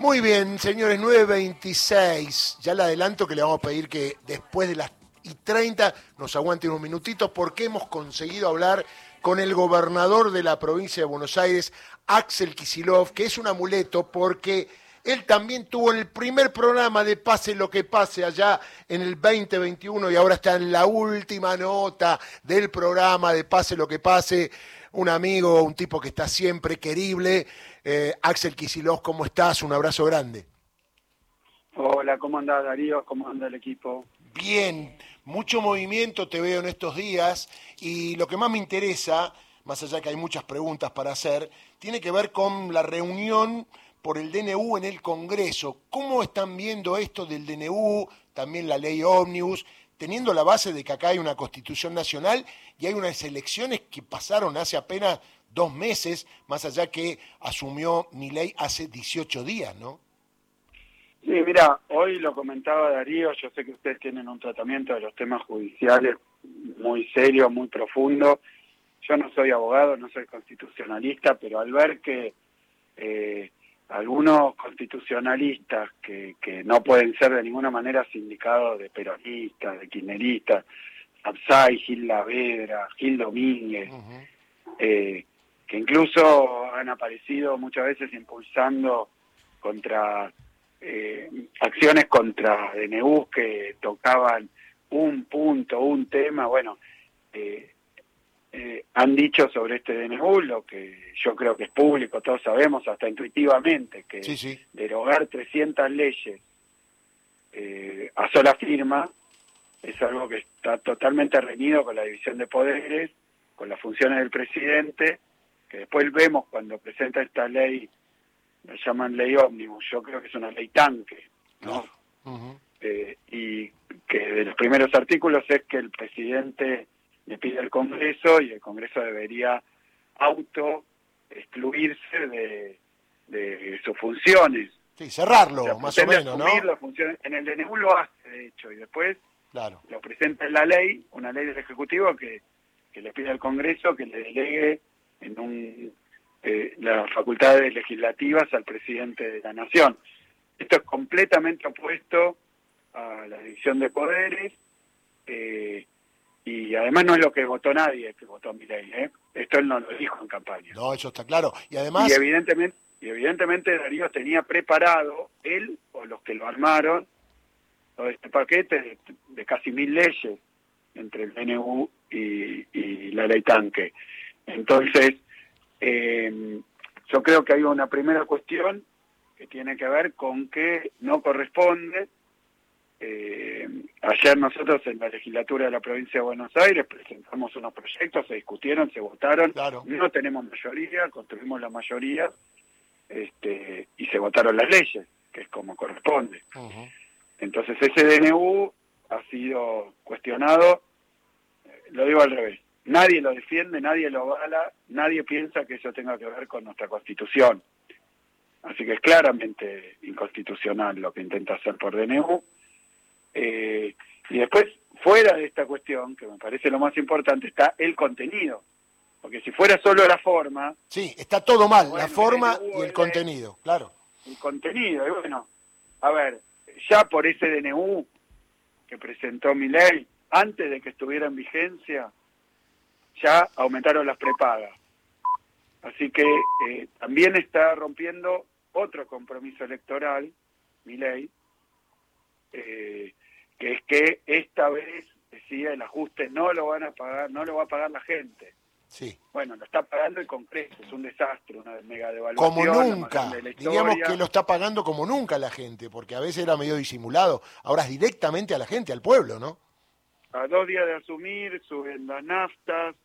Muy bien, señores, 9.26. Ya le adelanto que le vamos a pedir que después de las y 30 nos aguanten un minutito porque hemos conseguido hablar con el gobernador de la provincia de Buenos Aires, Axel Kisilov, que es un amuleto porque él también tuvo en el primer programa de Pase lo que pase allá en el 2021 y ahora está en la última nota del programa de Pase lo que pase. Un amigo, un tipo que está siempre querible. Eh, Axel Kisilov, ¿cómo estás? Un abrazo grande. Hola, ¿cómo anda Darío? ¿Cómo anda el equipo? Bien, mucho movimiento te veo en estos días y lo que más me interesa, más allá que hay muchas preguntas para hacer, tiene que ver con la reunión por el DNU en el Congreso. ¿Cómo están viendo esto del DNU, también la ley Omnibus, teniendo la base de que acá hay una constitución nacional y hay unas elecciones que pasaron hace apenas dos meses, más allá que asumió mi ley hace 18 días, ¿no? Sí, mira, hoy lo comentaba Darío, yo sé que ustedes tienen un tratamiento de los temas judiciales muy serio, muy profundo. Yo no soy abogado, no soy constitucionalista, pero al ver que eh, algunos constitucionalistas que, que no pueden ser de ninguna manera sindicados de peronistas, de kirchneristas, Absay, Gil Lavedra, Gil Domínguez, eh, que incluso han aparecido muchas veces impulsando contra eh, acciones contra DNU que tocaban un punto, un tema, bueno, eh, eh, han dicho sobre este DNU, lo que yo creo que es público, todos sabemos, hasta intuitivamente, que derogar 300 leyes eh, a sola firma es algo que está totalmente reñido con la división de poderes, con las funciones del presidente, que después vemos cuando presenta esta ley, lo llaman ley ómnibus, yo creo que es una ley tanque, ¿no? Eh, y que de los primeros artículos es que el presidente le pide al Congreso y el Congreso debería auto excluirse de, de sus funciones. Sí, cerrarlo, más o menos, ¿no? En el DNU lo hace, de hecho, y después claro. lo presenta en la ley, una ley del Ejecutivo que, que le pide al Congreso que le delegue en un eh, las facultades legislativas al presidente de la Nación. Esto es completamente opuesto a la división de poderes, eh, y además no es lo que votó nadie que votó Milei, ¿eh? Esto él no lo dijo en campaña. No, eso está claro. Y además... Y evidentemente, y evidentemente Darío tenía preparado, él o los que lo armaron, todo este paquete de, casi mil leyes entre el DNU y, la ley tanque. Entonces, eh, yo creo que hay una primera cuestión que tiene que ver con que no corresponde eh, ayer nosotros en la legislatura de la provincia de Buenos Aires presentamos unos proyectos, se discutieron, se votaron, no tenemos mayoría, construimos la mayoría este, y se votaron las leyes, que es como corresponde. Entonces ese DNU ha sido cuestionado, eh, lo digo al revés, nadie lo defiende, nadie lo avala, nadie piensa que eso tenga que ver con nuestra constitución. Así que es claramente inconstitucional lo que intenta hacer por DNU eh, y después, fuera de esta cuestión, que me parece lo más importante, está el contenido. Porque si fuera solo la forma... Sí, está todo mal, la forma y el contenido, claro. El contenido, y bueno, a ver, ya por ese DNU que presentó mi ley, antes de que estuviera en vigencia, ya aumentaron las prepagas. Así que eh, también está rompiendo otro compromiso electoral, mi ley, eh, que es que esta vez decía el ajuste no lo van a pagar, no lo va a pagar la gente. Sí. Bueno, lo está pagando el Congreso, es un desastre, una mega devaluación. Como nunca, diríamos que lo está pagando como nunca la gente, porque a veces era medio disimulado, ahora es directamente a la gente, al pueblo, ¿no? A dos días de asumir, suben las naftas,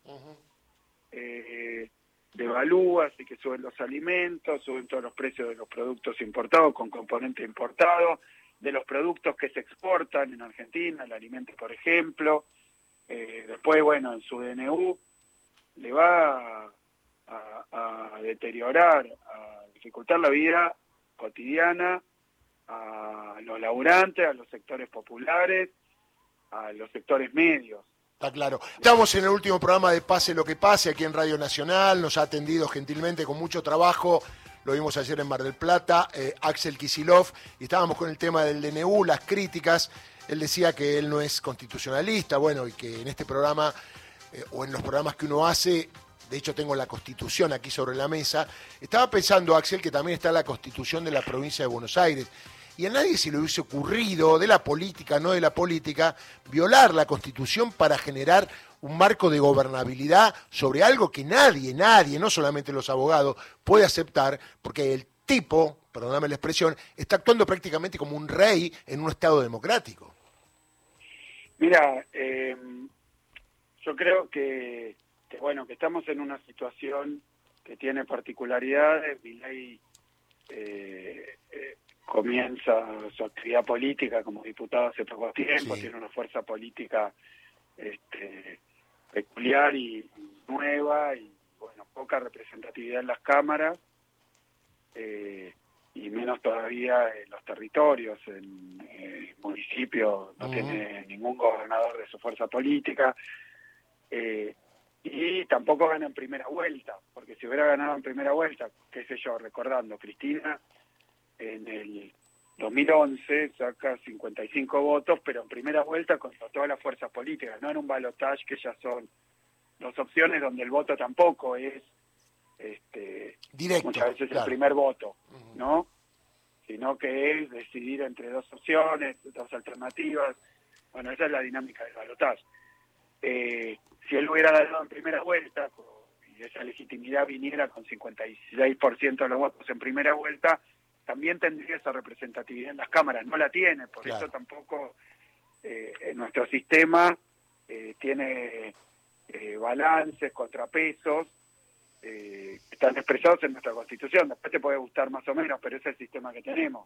eh, devalúa, así que suben los alimentos, suben todos los precios de los productos importados con componente importado, de los productos que se exportan en Argentina, el alimento, por ejemplo. Eh, después, bueno, en su DNU le va a, deteriorar, a dificultar la vida cotidiana a los laburantes, a los sectores populares, a los sectores medios. Está claro. Estamos en el último programa de Pase lo que pase aquí en Radio Nacional. Nos ha atendido gentilmente con mucho trabajo lo vimos ayer en Mar del Plata, eh, Axel Kisilov, y estábamos con el tema del DNU, las críticas. Él decía que él no es constitucionalista, bueno, y que en este programa, eh, o en los programas que uno hace, de hecho tengo la constitución aquí sobre la mesa. Estaba pensando, Axel, que también está la constitución de la provincia de Buenos Aires y a nadie se le hubiese ocurrido, de la política, no de la política, violar la Constitución para generar un marco de gobernabilidad sobre algo que nadie, nadie, no solamente los abogados, puede aceptar, porque el tipo, perdóname la expresión, está actuando prácticamente como un rey en un Estado democrático. Mira, eh, yo creo que, bueno, que estamos en una situación que tiene particularidades. Mi ley eh, eh, comienza su actividad política como diputado hace poco tiempo, tiene una fuerza política este, peculiar y nueva y bueno poca representatividad en las cámaras eh, y menos todavía en los territorios en el municipio no tiene ningún gobernador de su fuerza política eh, y tampoco gana en primera vuelta porque si hubiera ganado en primera vuelta qué sé yo recordando Cristina en el 2011 saca 55 votos, pero en primera vuelta contra todas las fuerzas políticas, no en un balotaje que ya son dos opciones donde el voto tampoco es este, Directo, muchas veces el primer voto, ¿no? Sino que es decidir entre dos opciones, dos alternativas. Bueno, esa es la dinámica del balotaje. Eh, si él hubiera ganado en primera vuelta y esa legitimidad viniera con 56% de los votos en primera vuelta, también tendría esa representatividad en las cámaras, no la tiene, por eso tampoco eh, en nuestro sistema eh, tiene eh, balances, contrapesos, que están expresados en nuestra constitución, después te puede gustar más o menos, pero ese es el sistema que tenemos.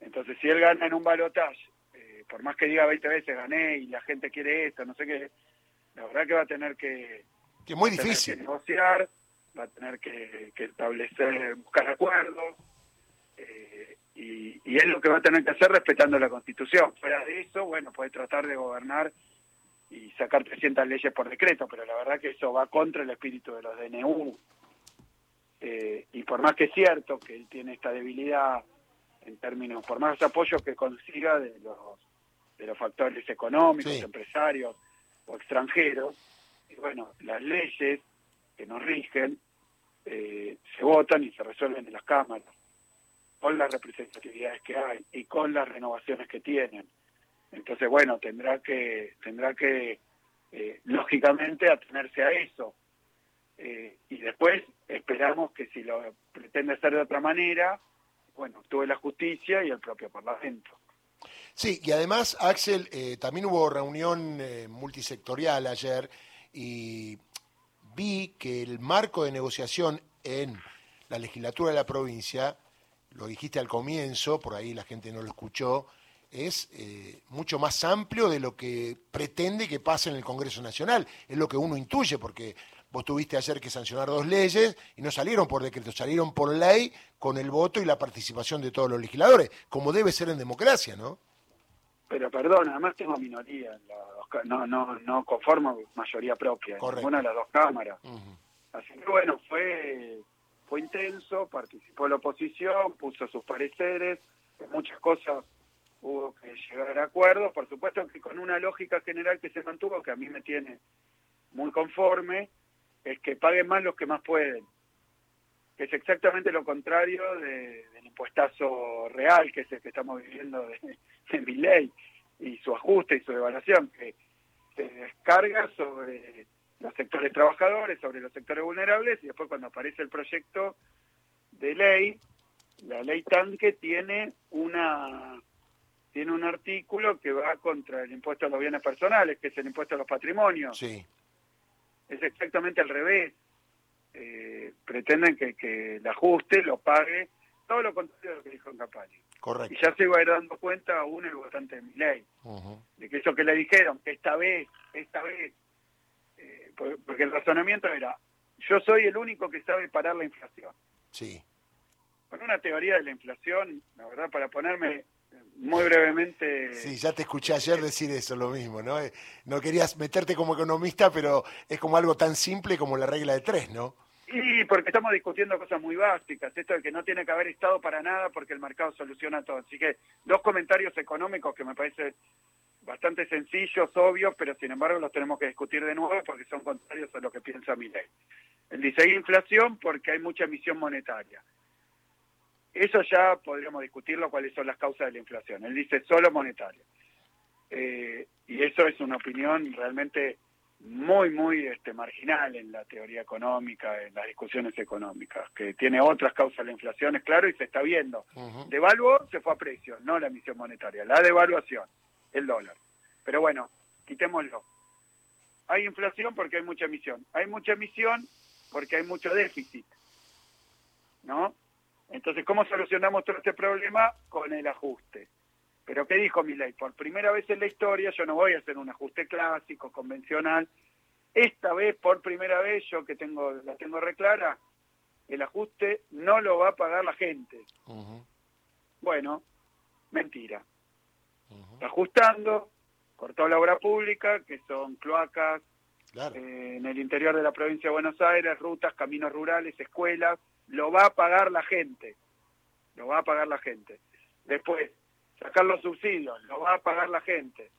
Entonces, si él gana en un balotaje, por más que diga 20 veces gané y la gente quiere esto, no sé qué, la verdad que va a tener que, que muy difícil. negociar, va a tener que, que establecer, buscar acuerdos, eh, y, y, es lo que va a tener que hacer respetando la Constitución. Fuera de eso, bueno, puede tratar de gobernar y sacar 300 leyes por decreto, pero la verdad que eso va contra el espíritu de los DNU. Eh, y por más que es cierto que él tiene esta debilidad en términos, por más apoyo que consiga de los, de los factores económicos, empresarios o extranjeros, y bueno, las leyes que nos rigen eh, se votan y se resuelven en las cámaras con las representatividades que hay y con las renovaciones que tienen. Entonces, bueno, tendrá que, tendrá que eh, lógicamente, atenerse a eso. Eh, y después esperamos que si lo pretende hacer de otra manera, bueno, actúe la justicia y el propio Parlamento. Sí, y además, Axel, eh, también hubo reunión multisectorial ayer y vi que el marco de negociación en la legislatura de la provincia lo dijiste al comienzo, por ahí la gente no lo escuchó, es eh, mucho más amplio de lo que pretende que pase en el Congreso Nacional. Es lo que uno intuye, porque vos tuviste ayer que sancionar dos leyes y no salieron por decreto, salieron por ley con el voto y la participación de todos los legisladores, como debe ser en democracia, ¿no? Pero perdón, además tengo minoría, no, no, no conformo mayoría propia en ninguna de las dos cámaras. Así que bueno, fue fue intenso, participó la oposición, puso sus pareceres, muchas cosas hubo que llegar a acuerdos, por supuesto que con una lógica general que se mantuvo, que a mí me tiene muy conforme, es que paguen más los que más pueden, que es exactamente lo contrario del impuestazo real, que es el que estamos viviendo de, de mi ley, y su ajuste y su evaluación, que se descarga sobre los sectores trabajadores, sobre los sectores vulnerables, y después cuando aparece el proyecto de ley, la ley tanque tiene una tiene un artículo que va contra el impuesto a los bienes personales, que es el impuesto a los patrimonios. Sí. Es exactamente al revés. Eh, pretenden que, que el ajuste lo pague todo lo contrario de lo que dijo en campaña. Correcto. Y ya se va a ir dando cuenta aún el votante de mi ley, de que eso que le dijeron, que esta vez, esta vez porque el razonamiento era, yo soy el único que sabe parar la inflación. Sí. Con una teoría de la inflación, la verdad, para ponerme muy brevemente... Sí, ya te escuché ayer decir eso, lo mismo, ¿no? Eh, no querías meterte como economista, pero es como algo tan simple como la regla de tres, ¿no? Y porque estamos discutiendo cosas muy básicas, esto de que no tiene que haber Estado para nada porque el mercado soluciona todo. Así que dos comentarios económicos que me parece bastante sencillos, obvios, pero sin embargo los tenemos que discutir de nuevo porque son contrarios a lo que piensa mi ley. Él dice inflación porque hay mucha emisión monetaria. Eso ya podríamos discutirlo cuáles son las causas de la inflación. Él dice solo monetaria. Eh, y eso es una opinión realmente muy, muy este, marginal en la teoría económica, en las discusiones económicas, que tiene otras causas de la inflación, es claro, y se está viendo. Devaluó, se fue a precio, no la emisión monetaria, la devaluación, el dólar. Pero bueno, quitémoslo. Hay inflación porque hay mucha emisión. Hay mucha emisión porque hay mucho déficit. ¿No? Entonces, ¿cómo solucionamos todo este problema? Con el ajuste. Pero ¿qué dijo mi ley? Por primera vez en la historia yo no voy a hacer un ajuste clásico, convencional. Esta vez, por primera vez, yo que tengo la tengo reclara, el ajuste no lo va a pagar la gente. Bueno, mentira. Ajustando, cortó la obra pública, que son cloacas, eh, en el interior de la provincia de Buenos Aires, rutas, caminos rurales, escuelas, lo va a pagar la gente. Lo va a pagar la gente. Después, sacar los subsidios, lo va a pagar la gente.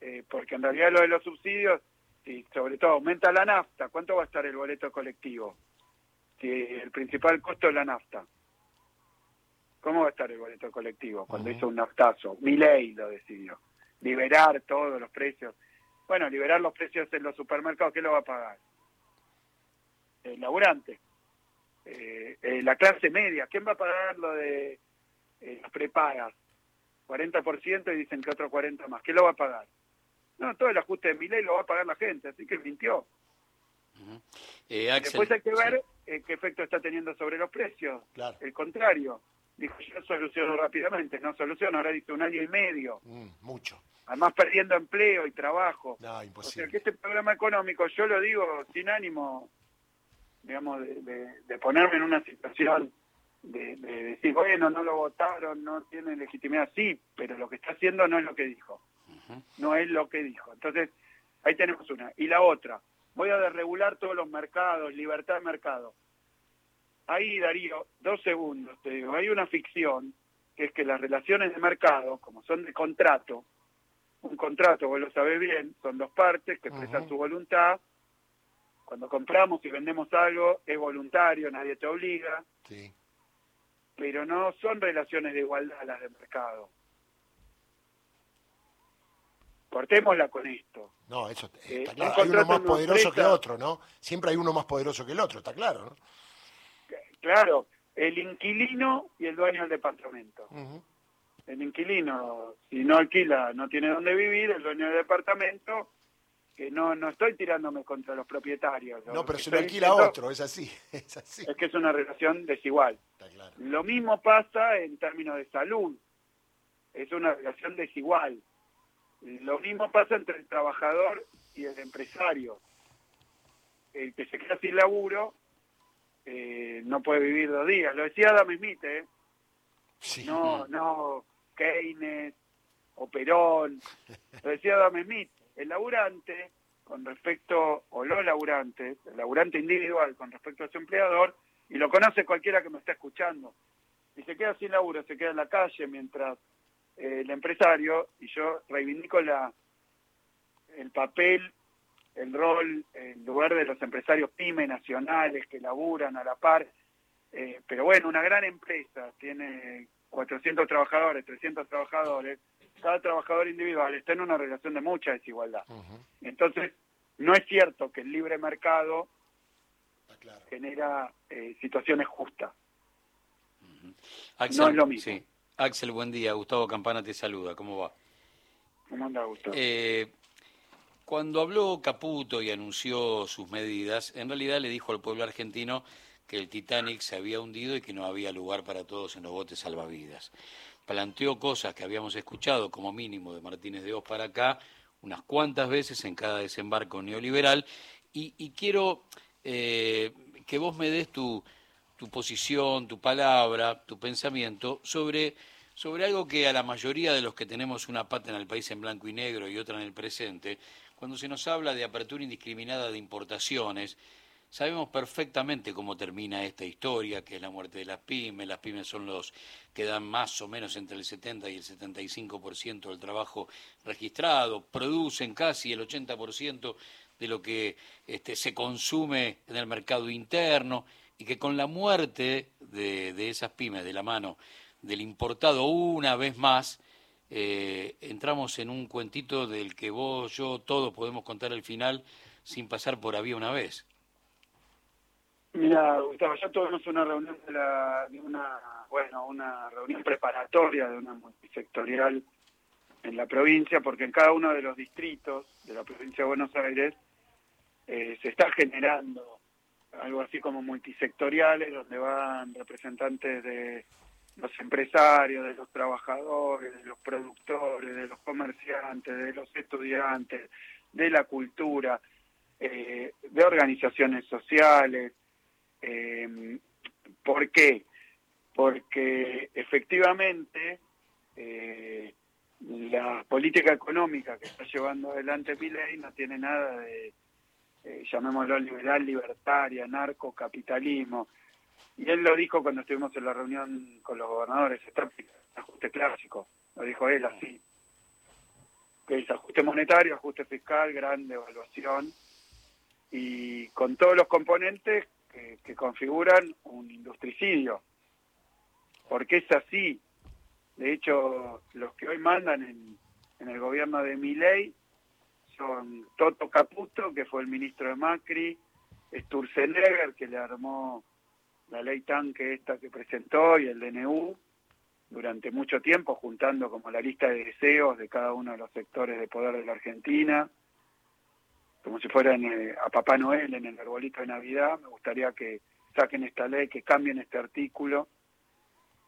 Eh, porque en realidad lo de los subsidios, si sobre todo aumenta la nafta, ¿cuánto va a estar el boleto colectivo? Si el principal costo es la nafta. ¿Cómo va a estar el boleto colectivo cuando hizo un naftazo? Mi ley lo decidió. Liberar todos los precios. Bueno, liberar los precios en los supermercados, ¿qué lo va a pagar? El laburante. Eh, eh, la clase media. ¿Quién va a pagar lo de las prepagas? 40% y dicen que otro 40 más. ¿Qué lo va a pagar? No, todo el ajuste de mi ley lo va a pagar la gente, así que mintió. Eh, Después hay que ver eh, qué efecto está teniendo sobre los precios. El contrario. Dijo, yo soluciono rápidamente, no soluciono, ahora dice un año y medio. Mm, mucho. Además perdiendo empleo y trabajo. No, imposible. O sea que este programa económico, yo lo digo sin ánimo, digamos, de ponerme en una situación de, decir, bueno, no lo votaron, no tienen legitimidad, sí, pero lo que está haciendo no es lo que dijo, no es lo que dijo. Entonces, ahí tenemos una. Y la otra, voy a desregular todos los mercados, libertad de mercado. Ahí, Darío, dos segundos, te digo, hay una ficción, que es que las relaciones de mercado, como son de contrato, un contrato, vos lo sabés bien, son dos partes que expresan su voluntad, cuando compramos y vendemos algo es voluntario, nadie te obliga. Sí pero no son relaciones de igualdad las de mercado. Cortémosla con esto. No, eso eh, claro. Hay uno más poderoso que otro, ¿no? Siempre hay uno más poderoso que el otro, está claro, ¿no? Claro, el inquilino y el dueño del departamento. El inquilino, si no alquila, no tiene dónde vivir, el dueño del departamento que no no estoy tirándome contra los propietarios. No, pero se lo alquila otro, es así, es así. Es que es una relación desigual. Lo mismo pasa en términos de salud, es una relación desigual. Lo mismo pasa entre el trabajador y el empresario. El que se queda sin laburo eh, no puede vivir dos días. Lo decía Adam Smith, ¿eh? No, no Keynes o Perón. Lo decía Adam Smith el laburante, con respecto, o los laburantes, el laburante individual con respecto a su empleador, y lo conoce cualquiera que me está escuchando, y se queda sin laburo, se queda en la calle mientras eh, el empresario, y yo reivindico la el papel, el rol, el lugar de los empresarios pyme nacionales que laburan a la par, eh, pero bueno, una gran empresa tiene 400 trabajadores, 300 trabajadores, cada trabajador individual está en una relación de mucha desigualdad. Entonces, no es cierto que el libre mercado genera eh, situaciones justas. Axel, no es lo mismo. Axel, buen día. Gustavo Campana te saluda. ¿Cómo va? ¿Cómo anda, Gustavo? Eh, cuando habló Caputo y anunció sus medidas, en realidad le dijo al pueblo argentino que el Titanic se había hundido y que no había lugar para todos en los botes salvavidas. Planteó cosas que habíamos escuchado como mínimo de Martínez de Oz para acá, unas cuantas veces en cada desembarco neoliberal, y, quiero eh, que vos me des tu, tu posición, tu palabra, tu pensamiento sobre, sobre algo que a la mayoría de los que tenemos una pata en el país en blanco y negro y otra en el presente, cuando se nos habla de apertura indiscriminada de importaciones, Sabemos perfectamente cómo termina esta historia, que es la muerte de las pymes. Las pymes son los que dan más o menos entre el 70 y el 75% del trabajo registrado, producen casi el 80% de lo que este, se consume en el mercado interno y que con la muerte de, de esas pymes de la mano del importado una vez más, eh, entramos en un cuentito del que vos, yo, todos podemos contar el final sin pasar por había una vez. Mira, Gustavo, ya tuvimos una reunión de, la, de una, bueno, una reunión preparatoria de una multisectorial en la provincia, porque en cada uno de los distritos de la provincia de Buenos Aires eh, se está generando algo así como multisectoriales, donde van representantes de empresarios, de los trabajadores, de los productores, de los comerciantes, de los estudiantes, de la cultura, eh, de organizaciones sociales. Eh, ¿Por qué? Porque efectivamente eh, la política económica que está llevando adelante ley no tiene nada de, llamémoslo liberal, libertaria, narcocapitalismo. Y él lo dijo cuando estuvimos en la reunión con los gobernadores, está ajuste clásico, lo dijo él así, que es ajuste monetario, ajuste fiscal, gran devaluación, y con todos los componentes que, configuran un industricidio, porque es así. De hecho, los que hoy mandan en, en el gobierno de Miley son Toto Caputo, que fue el ministro de Macri, Sturzenegger, que le armó la ley tanque esta que presentó y el DNU durante mucho tiempo, juntando como la lista de deseos de cada uno de los sectores de poder de la Argentina, como si fueran eh, a Papá Noel en el arbolito de Navidad. Me gustaría que saquen esta ley, que cambien este artículo,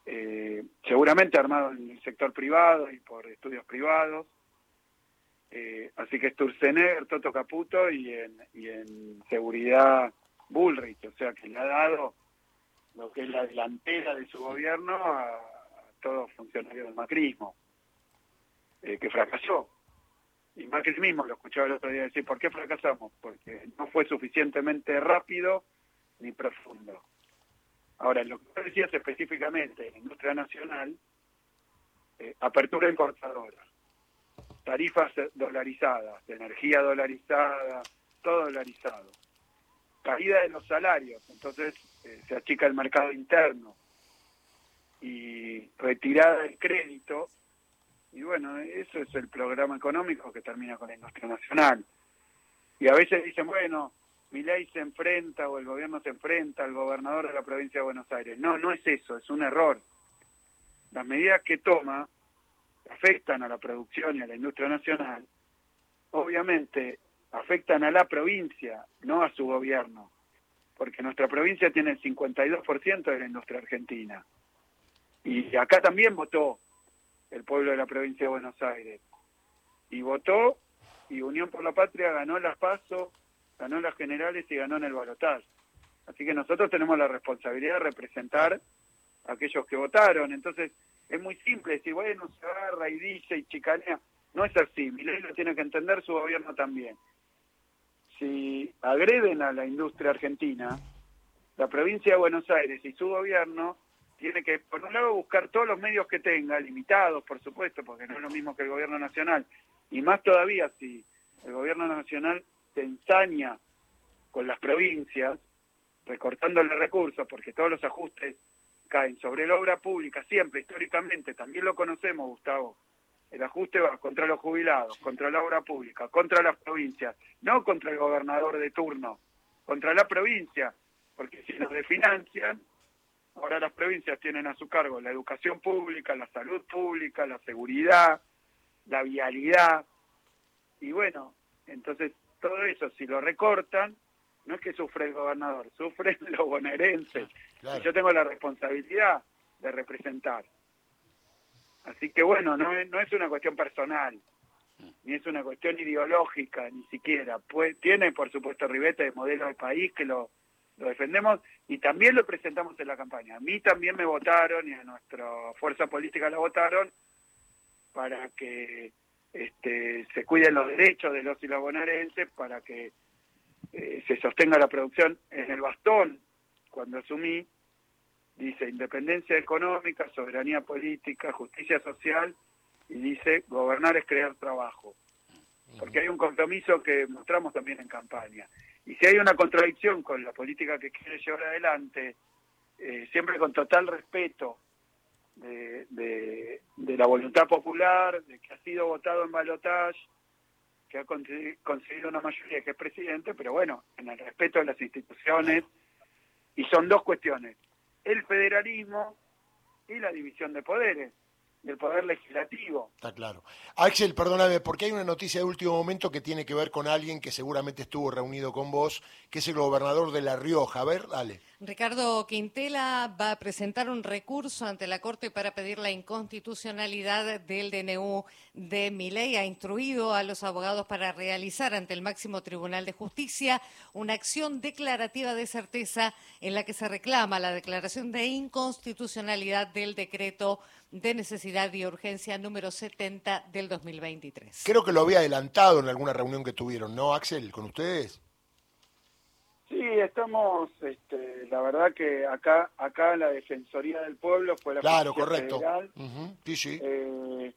eh, seguramente armado en el sector privado y por estudios privados. Eh, así que Sturzenegger, Toto Caputo y en, y en seguridad Bullrich, o sea que le ha dado lo que es la delantera de su gobierno a, todos los funcionarios del macrismo, eh, que fracasó. Y Macri mismo lo escuchaba el otro día decir, ¿por qué fracasamos? Porque no fue suficientemente rápido ni profundo. Ahora, lo que decías específicamente en la industria nacional, eh, apertura importadora, tarifas dolarizadas, de energía dolarizada, todo dolarizado caída de los salarios, entonces eh, se achica el mercado interno y retirada del crédito, y bueno, eso es el programa económico que termina con la industria nacional. Y a veces dicen, bueno, mi ley se enfrenta o el gobierno se enfrenta al gobernador de la provincia de Buenos Aires. No, no es eso, es un error. Las medidas que toma afectan a la producción y a la industria nacional. Obviamente afectan a la provincia, no a su gobierno, porque nuestra provincia tiene el 52% de la industria argentina. Y acá también votó el pueblo de la provincia de Buenos Aires. Y votó y Unión por la Patria ganó las PASO, ganó las generales y ganó en el balotaje. Así que nosotros tenemos la responsabilidad de representar a aquellos que votaron. Entonces, es muy simple decir, bueno, se agarra y dice y chicanea. No es así. Mi ley lo tiene que entender, su gobierno también si agreden a la industria argentina, la provincia de Buenos Aires y su gobierno tiene que, por un lado, buscar todos los medios que tenga, limitados, por supuesto, porque no es lo mismo que el gobierno nacional, y más todavía si el gobierno nacional se ensaña con las provincias, recortándole recursos, porque todos los ajustes caen sobre la obra pública, siempre, históricamente, también lo conocemos, Gustavo, el ajuste va contra los jubilados, contra la obra pública, contra las provincias, no contra el gobernador de turno, contra la provincia, porque si nos desfinancian, ahora las provincias tienen a su cargo la educación pública, la salud pública, la seguridad, la vialidad, y bueno, entonces todo eso, si lo recortan, no es que sufre el gobernador, sufren los bonaerenses. Y yo tengo la responsabilidad de representar. Así que bueno, no es, no es una cuestión personal, ni es una cuestión ideológica, ni siquiera. Pues, tiene, por supuesto, Ribete de modelo de país que lo, lo defendemos y también lo presentamos en la campaña. A mí también me votaron y a nuestra fuerza política la votaron para que este, se cuiden los derechos de los y para que eh, se sostenga la producción. En el bastón, cuando asumí, dice independencia económica, soberanía política, justicia social y dice gobernar es crear trabajo. Porque hay un compromiso que mostramos también en campaña. Y si hay una contradicción con la política que quiere llevar adelante, eh, siempre con total respeto de, la voluntad popular, de que ha sido votado en balotaje, que ha conseguido una mayoría que es presidente, pero bueno, en el respeto de las instituciones. Y son dos cuestiones, el federalismo y la división de poderes del Poder Legislativo. Está claro. Axel, perdóname, porque hay una noticia de último momento que tiene que ver con alguien que seguramente estuvo reunido con vos, que es el gobernador de La Rioja. A ver, dale. Ricardo Quintela va a presentar un recurso ante la Corte para pedir la inconstitucionalidad del DNU de Miley. Ha instruido a los abogados para realizar ante el máximo Tribunal de Justicia una acción declarativa de certeza en la que se reclama la declaración de inconstitucionalidad del decreto de necesidad y urgencia número 70 del 2023. Creo que lo había adelantado en alguna reunión que tuvieron, ¿no, Axel, con ustedes? Sí, estamos, este, la verdad que acá acá la Defensoría del Pueblo fue la Claro, correcto. Federal, Sí, sí. Eh,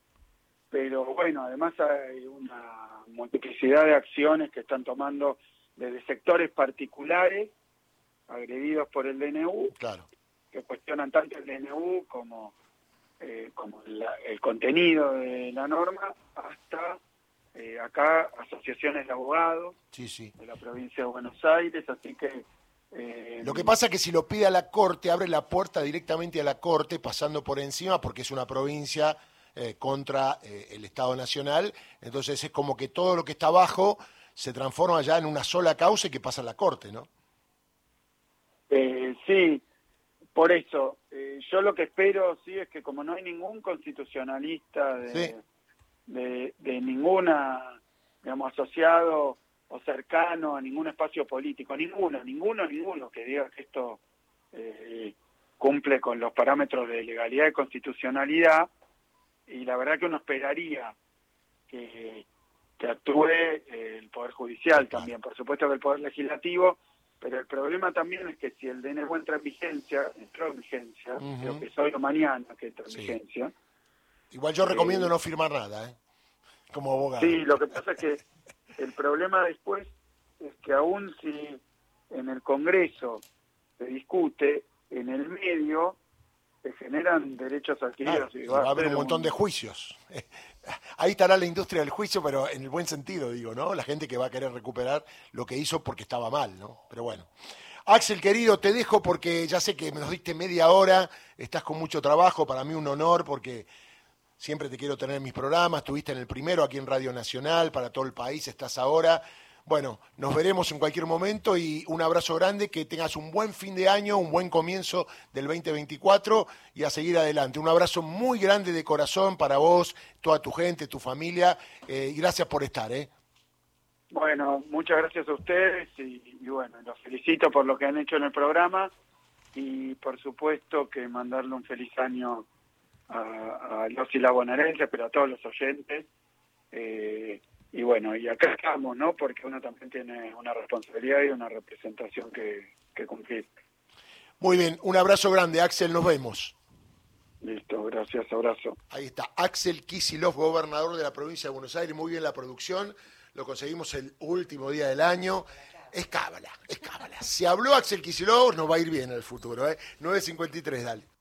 pero bueno, además hay una multiplicidad de acciones que están tomando desde sectores particulares agredidos por el DNU, claro. que cuestionan tanto el DNU como eh, como el contenido de la norma, hasta eh, acá asociaciones de abogados de la provincia de Buenos Aires, así que... Eh, lo que pasa es que si lo pide a la Corte, abre la puerta directamente a la Corte, pasando por encima, porque es una provincia contra el Estado Nacional, entonces es como que todo lo que está abajo se transforma ya en una sola causa y que pasa a la Corte, ¿no? sí, por eso, eh, yo lo que espero, sí, es que como no hay ningún constitucionalista de, de, ninguna, digamos, asociado o cercano a ningún espacio político, ninguno, ninguno, ninguno que diga que esto eh, cumple con los parámetros de legalidad y constitucionalidad, y la verdad que uno esperaría que, que actúe el Poder Judicial también, por supuesto que el Poder Legislativo, pero el problema también es que si el DNU entra en vigencia, entró en vigencia, creo que es hoy o mañana que entra en vigencia. Igual yo recomiendo eh, no firmar nada, ¿eh? Como abogado. Sí, lo que pasa es que el problema después es que aún si en el Congreso se discute, en el medio se generan derechos adquiridos. y va, a haber un montón de juicios. Ahí estará la industria del juicio, pero en el buen sentido, digo, ¿no? La gente que va a querer recuperar lo que hizo porque estaba mal, ¿no? Pero bueno. Axel, querido, te dejo porque ya sé que me nos diste media hora, estás con mucho trabajo, para mí un honor porque siempre te quiero tener en mis programas, estuviste en el primero aquí en Radio Nacional, para todo el país estás ahora. Bueno, nos veremos en cualquier momento y un abrazo grande, que tengas un buen fin de año, un buen comienzo del 2024 y a seguir adelante. Un abrazo muy grande de corazón para vos, toda tu gente, tu familia eh, y gracias por estar. ¿eh? Bueno, muchas gracias a ustedes y, bueno, los felicito por lo que han hecho en el programa y por supuesto que mandarle un feliz año a, a los y la bonaerense, pero a todos los oyentes. Eh, y bueno, y acá estamos, ¿no? Porque uno también tiene una responsabilidad y una representación que, cumplir. Muy bien, un abrazo grande, Axel, nos vemos. Listo, gracias, abrazo. Ahí está, Axel Kisilov, gobernador de la provincia de Buenos Aires, muy bien la producción, lo conseguimos el último día del año. Es cábala, es cábala. Si habló Axel Kisilov, nos va a ir bien en el futuro, ¿eh? 9.53, dale.